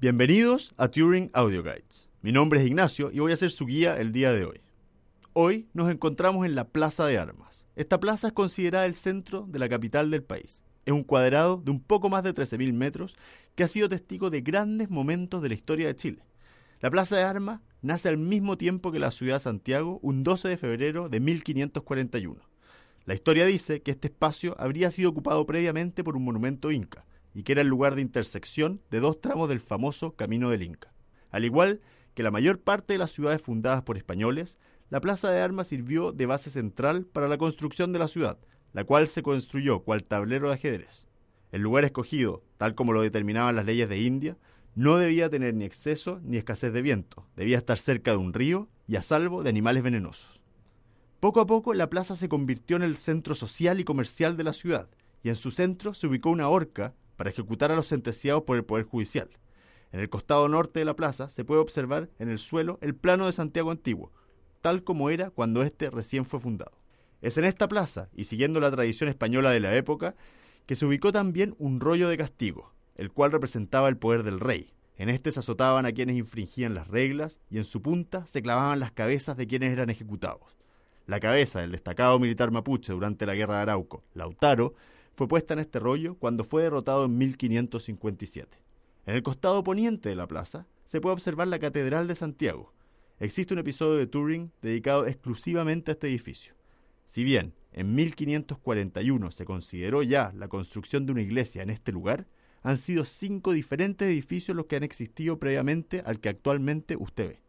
Bienvenidos a Turing Audio Guides. Mi nombre es Ignacio y voy a ser su guía el día de hoy. Hoy nos encontramos en la Plaza de Armas. Esta plaza es considerada el centro de la capital del país. Es un cuadrado de un poco más de 13.000 metros que ha sido testigo de grandes momentos de la historia de Chile. La Plaza de Armas nace al mismo tiempo que la ciudad de Santiago, un 12 de febrero de 1541. La historia dice que este espacio habría sido ocupado previamente por un monumento inca, y que era el lugar de intersección de dos tramos del famoso Camino del Inca. Al igual que la mayor parte de las ciudades fundadas por españoles, la Plaza de Armas sirvió de base central para la construcción de la ciudad, la cual se construyó cual tablero de ajedrez. El lugar escogido, tal como lo determinaban las leyes de India, no debía tener ni exceso ni escasez de viento, debía estar cerca de un río y a salvo de animales venenosos. Poco a poco la plaza se convirtió en el centro social y comercial de la ciudad, y en su centro se ubicó una horca para ejecutar a los sentenciados por el Poder Judicial. En el costado norte de la plaza se puede observar en el suelo el plano de Santiago antiguo, tal como era cuando éste recién fue fundado. Es en esta plaza, y siguiendo la tradición española de la época, que se ubicó también un rollo de castigo, el cual representaba el poder del rey. En este se azotaban a quienes infringían las reglas y en su punta se clavaban las cabezas de quienes eran ejecutados. La cabeza del destacado militar mapuche durante la guerra de Arauco, Lautaro, fue puesta en este rollo cuando fue derrotado en 1557. En el costado poniente de la plaza se puede observar la Catedral de Santiago. Existe un episodio de Turing dedicado exclusivamente a este edificio. Si bien en 1541 se consideró ya la construcción de una iglesia en este lugar, han sido cinco diferentes edificios los que han existido previamente al que actualmente usted ve.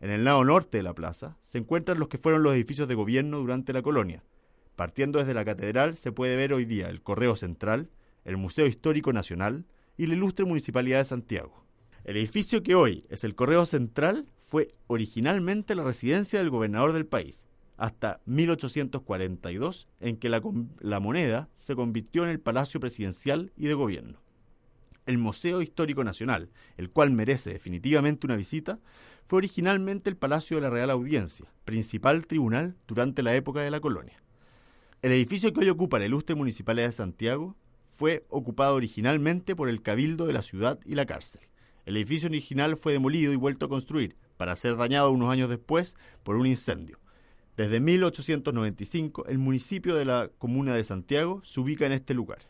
En el lado norte de la plaza se encuentran los que fueron los edificios de gobierno durante la colonia, Partiendo desde la catedral se puede ver hoy día el Correo Central, el Museo Histórico Nacional y la ilustre Municipalidad de Santiago. El edificio que hoy es el Correo Central fue originalmente la residencia del gobernador del país, hasta 1842, en que la, la, moneda se convirtió en el Palacio Presidencial y de Gobierno. El Museo Histórico Nacional, el cual merece definitivamente una visita, fue originalmente el Palacio de la Real Audiencia, principal tribunal durante la época de la colonia. El edificio que hoy ocupa la ilustre Municipalidad de Santiago fue ocupado originalmente por el Cabildo de la ciudad y la cárcel. El edificio original fue demolido y vuelto a construir, para ser dañado unos años después por un incendio. Desde 1895, el municipio de la comuna de Santiago se ubica en este lugar.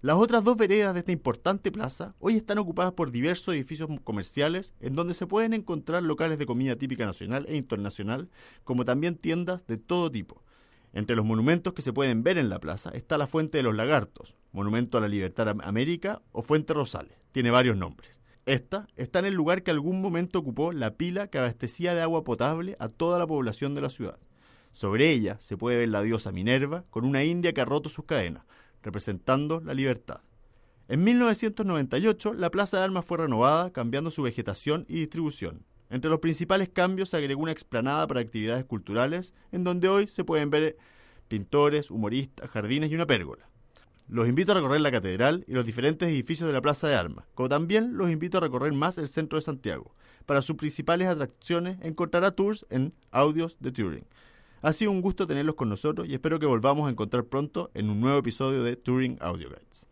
Las otras dos veredas de esta importante plaza hoy están ocupadas por diversos edificios comerciales en donde se pueden encontrar locales de comida típica nacional e internacional, como también tiendas de todo tipo. Entre los monumentos que se pueden ver en la plaza está la Fuente de los Lagartos, Monumento a la Libertad América o Fuente Rosales. Tiene varios nombres. Esta está en el lugar que algún momento ocupó la pila que abastecía de agua potable a toda la población de la ciudad. Sobre ella se puede ver la diosa Minerva con una india que ha roto sus cadenas, representando la libertad. En 1998 la Plaza de Armas fue renovada, cambiando su vegetación y distribución. Entre los principales cambios se agregó una explanada para actividades culturales, en donde hoy se pueden ver pintores, humoristas, jardines y una pérgola. Los invito a recorrer la catedral y los diferentes edificios de la Plaza de Armas, como también los invito a recorrer más el centro de Santiago. Para sus principales atracciones encontrará tours en Audios de Turing. Ha sido un gusto tenerlos con nosotros y espero que volvamos a encontrar pronto en un nuevo episodio de Turing Audio Guides.